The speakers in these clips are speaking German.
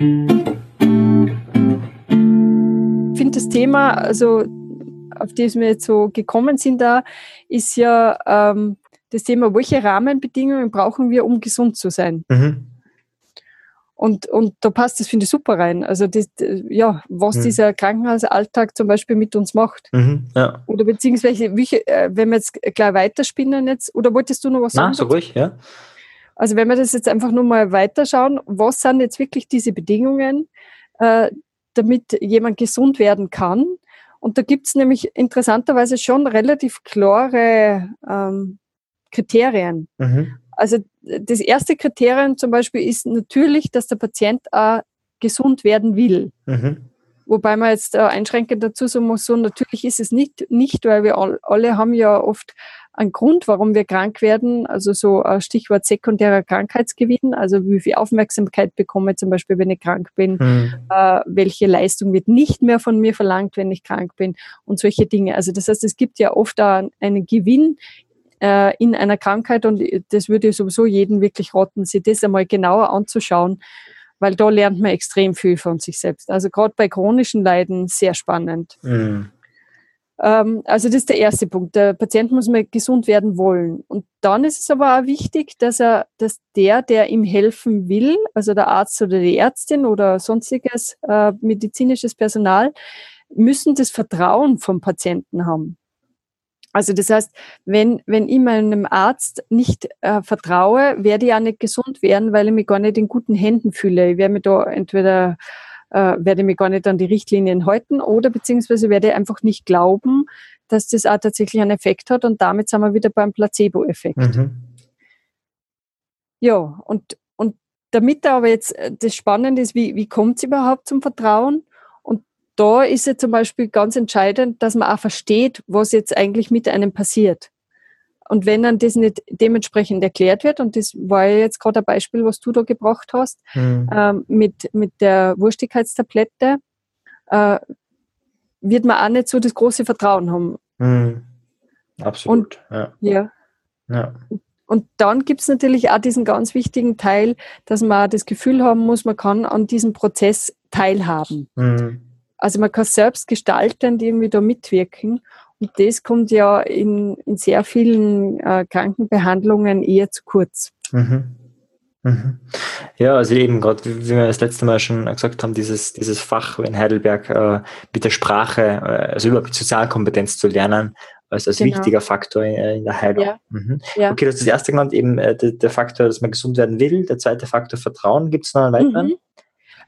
Ich finde das Thema, also auf das wir jetzt so gekommen sind, da ist ja ähm, das Thema, welche Rahmenbedingungen brauchen wir, um gesund zu sein? Mhm. Und, und da passt das, finde ich, super rein. Also, das, ja, was mhm. dieser Krankenhausalltag zum Beispiel mit uns macht. Mhm, ja. Oder beziehungsweise, äh, wenn wir jetzt gleich weiterspinnen jetzt, oder wolltest du noch was sagen? Na, so ruhig, ja. Also, wenn wir das jetzt einfach nur mal weiterschauen, was sind jetzt wirklich diese Bedingungen, äh, damit jemand gesund werden kann? Und da gibt es nämlich interessanterweise schon relativ klare ähm, Kriterien. Mhm. Also das erste Kriterium zum Beispiel ist natürlich, dass der Patient auch gesund werden will. Mhm. Wobei man jetzt äh, einschränkend dazu sagen muss, so natürlich ist es nicht, nicht, weil wir all, alle haben ja oft einen Grund, warum wir krank werden. Also so ein Stichwort sekundärer Krankheitsgewinn, also wie viel Aufmerksamkeit bekomme ich zum Beispiel, wenn ich krank bin, mhm. äh, welche Leistung wird nicht mehr von mir verlangt, wenn ich krank bin und solche Dinge. Also das heißt, es gibt ja oft einen Gewinn äh, in einer Krankheit und das würde ich sowieso jedem wirklich raten, sich das einmal genauer anzuschauen, weil da lernt man extrem viel von sich selbst. Also gerade bei chronischen Leiden sehr spannend. Mhm. Ähm, also das ist der erste Punkt. Der Patient muss mal gesund werden wollen. Und dann ist es aber auch wichtig, dass er, dass der, der ihm helfen will, also der Arzt oder die Ärztin oder sonstiges äh, medizinisches Personal, müssen das Vertrauen vom Patienten haben. Also das heißt, wenn, wenn ich meinem Arzt nicht äh, vertraue, werde ich auch nicht gesund werden, weil ich mich gar nicht in guten Händen fühle. Ich werde mich da entweder äh, werde mich gar nicht an die Richtlinien halten oder beziehungsweise werde ich einfach nicht glauben, dass das auch tatsächlich einen Effekt hat und damit sind wir wieder beim Placebo-Effekt. Mhm. Ja, und, und damit aber jetzt äh, das Spannende ist, wie, wie kommt es überhaupt zum Vertrauen? Da ist es zum Beispiel ganz entscheidend, dass man auch versteht, was jetzt eigentlich mit einem passiert. Und wenn dann das nicht dementsprechend erklärt wird, und das war ja jetzt gerade ein Beispiel, was du da gebracht hast, mhm. ähm, mit, mit der Wurstigkeitstablette, äh, wird man auch nicht so das große Vertrauen haben. Mhm. Absolut. Und, ja. ja. ja. Und dann gibt es natürlich auch diesen ganz wichtigen Teil, dass man das Gefühl haben muss, man kann an diesem Prozess teilhaben. Mhm. Also man kann selbst gestaltend irgendwie da mitwirken. Und das kommt ja in, in sehr vielen äh, Krankenbehandlungen eher zu kurz. Mhm. Mhm. Ja, also eben gerade, wie wir das letzte Mal schon gesagt haben, dieses, dieses Fach in Heidelberg äh, mit der Sprache, äh, also überhaupt Sozialkompetenz zu lernen, als, als genau. wichtiger Faktor in, äh, in der Heilung. Ja. Mhm. Ja. Okay, das ist das erste genannt, eben äh, der, der, Faktor, dass man gesund werden will. Der zweite Faktor Vertrauen. Gibt es noch einen weiteren? Mhm.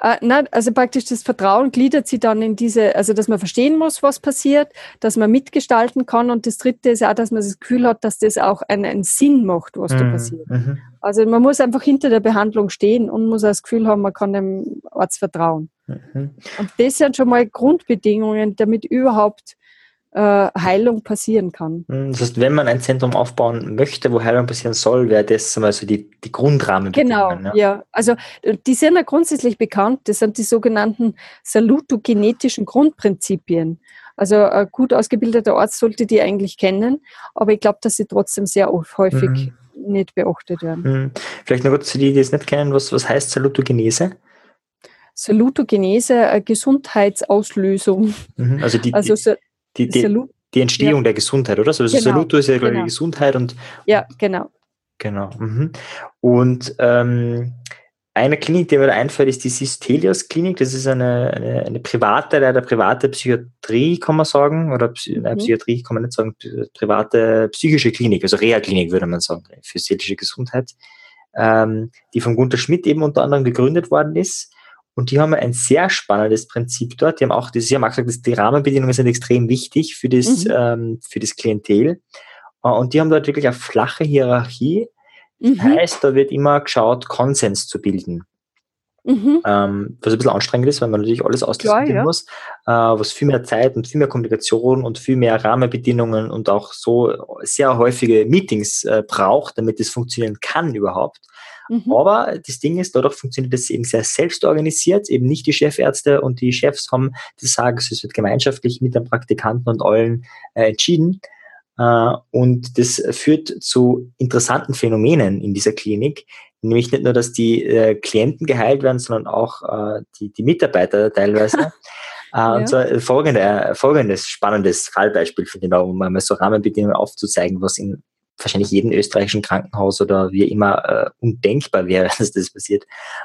Äh, nein, also praktisch das Vertrauen gliedert sie dann in diese, also dass man verstehen muss, was passiert, dass man mitgestalten kann und das Dritte ist auch, dass man das Gefühl hat, dass das auch einen, einen Sinn macht, was mhm. da passiert. Mhm. Also man muss einfach hinter der Behandlung stehen und muss das Gefühl haben, man kann dem Arzt vertrauen. Mhm. Und das sind schon mal Grundbedingungen, damit überhaupt Heilung passieren kann. Hm, das heißt, wenn man ein Zentrum aufbauen möchte, wo Heilung passieren soll, wäre das zum Beispiel die, die Grundrahmenbedingungen. Genau, ja. ja. Also die sind ja grundsätzlich bekannt. Das sind die sogenannten salutogenetischen Grundprinzipien. Also ein gut ausgebildeter Arzt sollte die eigentlich kennen, aber ich glaube, dass sie trotzdem sehr häufig mhm. nicht beachtet werden. Mhm. Vielleicht noch kurz für die, die es nicht kennen, was, was heißt Salutogenese? Salutogenese, Gesundheitsauslösung. Mhm. Also die, also so, die, die, die Entstehung ja. der Gesundheit, oder? Also genau. Saluto ist ja, genau. Gesundheit und. Ja, genau. Genau. Mhm. Und ähm, eine Klinik, die mir da einfällt, ist die Sistelios Klinik. Das ist eine, eine, eine private, leider private Psychiatrie, kann man sagen, oder Psy mhm. Psychiatrie kann man nicht sagen, private psychische Klinik, also Reha-Klinik würde man sagen, für seelische Gesundheit, ähm, die von Gunter Schmidt eben unter anderem gegründet worden ist. Und die haben ein sehr spannendes Prinzip dort. Die haben auch, das, sie haben auch gesagt, dass die Rahmenbedingungen sind extrem wichtig für das, mhm. ähm, für das Klientel. Äh, und die haben dort wirklich eine flache Hierarchie. Mhm. Heißt, da wird immer geschaut, Konsens zu bilden. Mhm. Ähm, was ein bisschen anstrengend ist, weil man natürlich alles ausdiskutieren ja. muss, äh, was viel mehr Zeit und viel mehr Kommunikation und viel mehr Rahmenbedingungen und auch so sehr häufige Meetings äh, braucht, damit es funktionieren kann überhaupt. Mhm. Aber das Ding ist, dadurch funktioniert das eben sehr selbstorganisiert, eben nicht die Chefärzte und die Chefs haben das Sagen, es wird gemeinschaftlich mit den Praktikanten und allen äh, entschieden. Uh, und das führt zu interessanten Phänomenen in dieser Klinik, Nämlich nicht nur, dass die äh, Klienten geheilt werden, sondern auch äh, die, die Mitarbeiter teilweise. Äh, ja. Und zwar folgende, äh, folgendes spannendes Fallbeispiel für den, um mal so Rahmenbedingungen aufzuzeigen, was in wahrscheinlich jedem österreichischen Krankenhaus oder wie immer äh, undenkbar wäre, dass das passiert.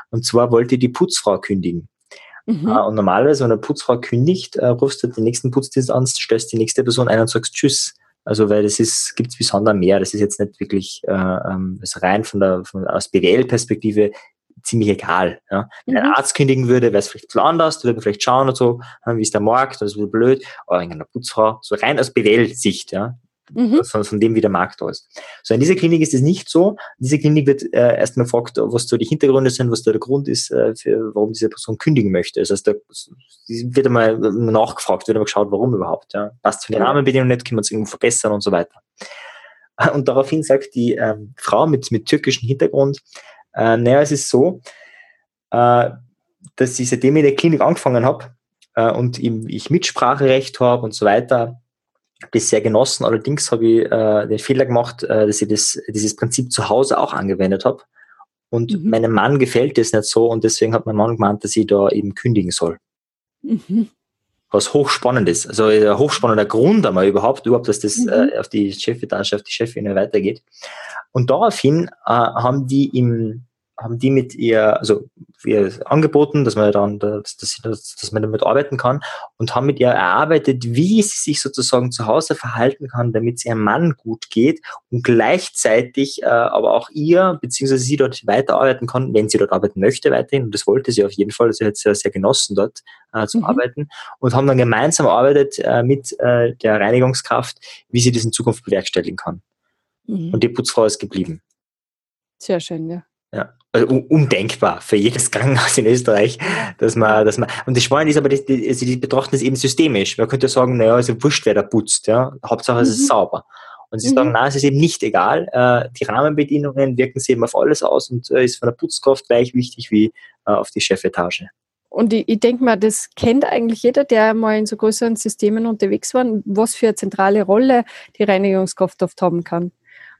Und zwar wollte die Putzfrau kündigen. Mhm. Uh, und normalerweise, wenn eine Putzfrau kündigt, uh, rufst du den nächsten Putzdienst an, stellst die nächste Person ein und sagst Tschüss. Also weil das ist, gibt es besonders mehr. Das ist jetzt nicht wirklich äh, ähm, also rein von der von, aus BWL-Perspektive ziemlich egal. Ja. Wenn mhm. ein Arzt kündigen würde, wäre es vielleicht bisschen anders, würde man vielleicht schauen und so, wie ist der Markt, das ist blöd, aber in einer Putzfrau, so rein aus BWL-Sicht, ja, mhm. von, von, dem, wie der Markt da ist. So, in dieser Klinik ist es nicht so. In dieser Klinik wird äh, erstmal gefragt, was so die Hintergründe sind, was da der Grund ist, äh, für, warum diese Person kündigen möchte. Das heißt, da wird einmal nachgefragt, wird einmal geschaut, warum überhaupt. Ja. Passt für die Rahmenbedingungen nicht, können wir uns irgendwo verbessern und so weiter. Und daraufhin sagt die ähm, Frau mit, mit türkischem Hintergrund, äh, naja, es ist so, äh, dass ich seitdem ich in der Klinik angefangen habe äh, und ich Mitspracherecht habe und so weiter, das sehr genossen. Allerdings habe ich äh, den Fehler gemacht, äh, dass ich das, dieses Prinzip zu Hause auch angewendet habe. Und mhm. meinem Mann gefällt das nicht so und deswegen hat mein Mann gemeint, dass ich da eben kündigen soll. Mhm. Was hochspannend ist. Also ein äh, hochspannender Grund einmal überhaupt, überhaupt, dass das mhm. äh, auf die Chefetage, auf die Chefin weitergeht. Und daraufhin äh, haben die im haben die mit ihr, also ihr angeboten, dass man dann, dass, dass, dass man damit arbeiten kann und haben mit ihr erarbeitet, wie sie sich sozusagen zu Hause verhalten kann, damit es ihrem Mann gut geht und gleichzeitig äh, aber auch ihr, beziehungsweise sie dort weiterarbeiten kann, wenn sie dort arbeiten möchte weiterhin und das wollte sie auf jeden Fall, sie hat es ja sehr genossen dort äh, zu mhm. arbeiten und haben dann gemeinsam arbeitet äh, mit äh, der Reinigungskraft, wie sie das in Zukunft bewerkstelligen kann. Mhm. Und die Putzfrau ist geblieben. Sehr schön, ja. Ja, also undenkbar für jedes Krankenhaus in Österreich, dass man, dass man, und das Spannende ist aber, die, die, also die betrachten das eben systemisch. Man könnte sagen, naja, also wurscht, wer da putzt, ja. Hauptsache es ist mhm. sauber. Und sie mhm. sagen, nein, es ist eben nicht egal. Äh, die Rahmenbedingungen wirken sich eben auf alles aus und äh, ist von der Putzkraft gleich wichtig wie äh, auf die Chefetage. Und ich, ich denke mal, das kennt eigentlich jeder, der mal in so größeren Systemen unterwegs war, was für eine zentrale Rolle die Reinigungskraft oft haben kann.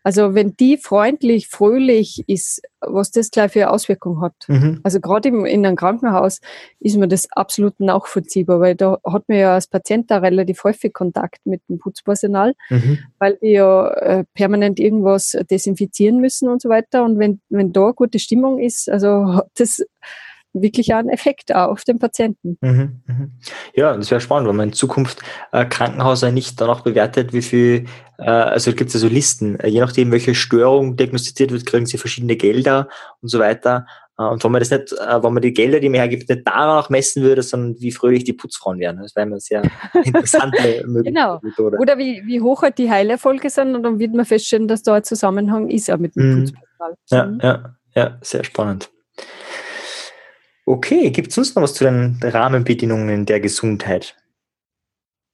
Also wenn die freundlich, fröhlich ist, was das gleich für Auswirkungen hat. Mhm. Also gerade in einem Krankenhaus ist mir das absolut nachvollziehbar, weil da hat man ja als Patient da relativ häufig Kontakt mit dem Putzpersonal, mhm. weil die ja äh, permanent irgendwas desinfizieren müssen und so weiter. Und wenn, wenn da gute Stimmung ist, also hat das wirklich einen Effekt auch auf den Patienten. Mhm, mhm. Ja, das wäre spannend, wenn man in Zukunft äh, Krankenhäuser nicht danach bewertet, wie viel, äh, also gibt es ja so Listen, äh, je nachdem, welche Störung diagnostiziert wird, kriegen sie verschiedene Gelder und so weiter. Äh, und wenn man das nicht, äh, wenn man die Gelder, die man hergibt, nicht danach messen würde, sondern wie fröhlich die Putzfrauen wären. Das wäre eine sehr interessante genau. Methode. Oder wie, wie hoch halt die Heilerfolge sind und dann wird man feststellen, dass da ein Zusammenhang ist auch mit dem mhm. Putzpersonal. Ja, mhm. ja, ja, sehr spannend. Okay, gibt es sonst noch was zu den Rahmenbedingungen der Gesundheit?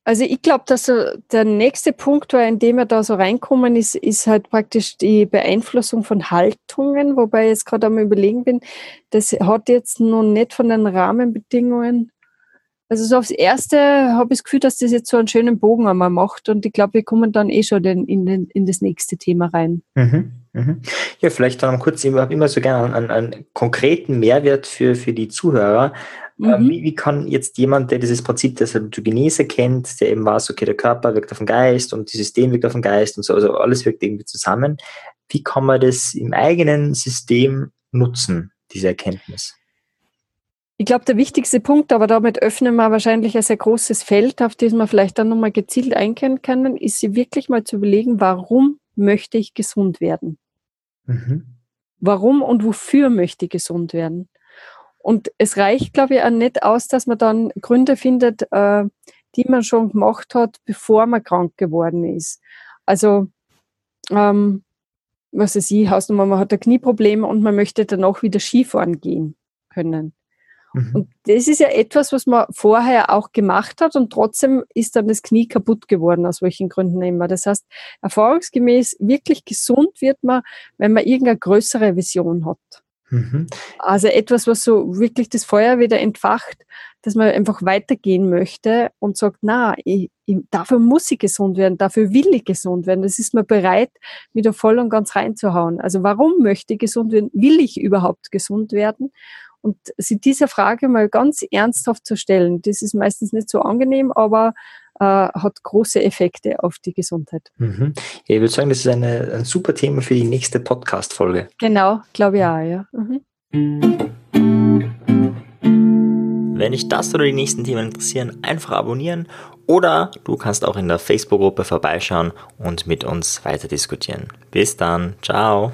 Also ich glaube, dass der nächste Punkt, in dem wir da so reinkommen, ist, ist halt praktisch die Beeinflussung von Haltungen, wobei ich jetzt gerade am überlegen bin, das hat jetzt noch nicht von den Rahmenbedingungen. Also so aufs Erste habe ich das Gefühl, dass das jetzt so einen schönen Bogen einmal macht und ich glaube, wir kommen dann eh schon in, in, in das nächste Thema rein. Mhm. Mhm. Ja, vielleicht dann kurz, ich habe immer so gerne einen, einen, konkreten Mehrwert für, für die Zuhörer. Äh, mhm. Wie, wie, kann jetzt jemand, der dieses Prinzip der Salutogenese kennt, der eben weiß, okay, der Körper wirkt auf den Geist und das System wirkt auf den Geist und so, also alles wirkt irgendwie zusammen, wie kann man das im eigenen System nutzen, diese Erkenntnis? Ich glaube, der wichtigste Punkt, aber damit öffnen wir wahrscheinlich ein sehr großes Feld, auf das wir vielleicht dann nochmal gezielt eingehen können, ist sie wirklich mal zu überlegen, warum möchte ich gesund werden? Mhm. Warum und wofür möchte ich gesund werden? Und es reicht, glaube ich, auch nicht aus, dass man dann Gründe findet, äh, die man schon gemacht hat, bevor man krank geworden ist. Also, ähm, was weiß ich, Hausnummer, man hat ein Knieproblem und man möchte dann auch wieder Skifahren gehen können. Mhm. Und das ist ja etwas, was man vorher auch gemacht hat und trotzdem ist dann das Knie kaputt geworden, aus welchen Gründen immer. Das heißt, erfahrungsgemäß wirklich gesund wird man, wenn man irgendeine größere Vision hat. Mhm. Also etwas, was so wirklich das Feuer wieder entfacht, dass man einfach weitergehen möchte und sagt, na, ich, ich, dafür muss ich gesund werden, dafür will ich gesund werden. Das ist mir bereit, wieder voll und ganz reinzuhauen. Also warum möchte ich gesund werden? Will ich überhaupt gesund werden? Und sich diese Frage mal ganz ernsthaft zu stellen, das ist meistens nicht so angenehm, aber äh, hat große Effekte auf die Gesundheit. Mhm. Ja, ich würde sagen, das ist eine, ein super Thema für die nächste Podcast-Folge. Genau, glaube ich auch, ja. Mhm. Wenn dich das oder die nächsten Themen interessieren, einfach abonnieren oder du kannst auch in der Facebook-Gruppe vorbeischauen und mit uns weiter diskutieren. Bis dann, ciao.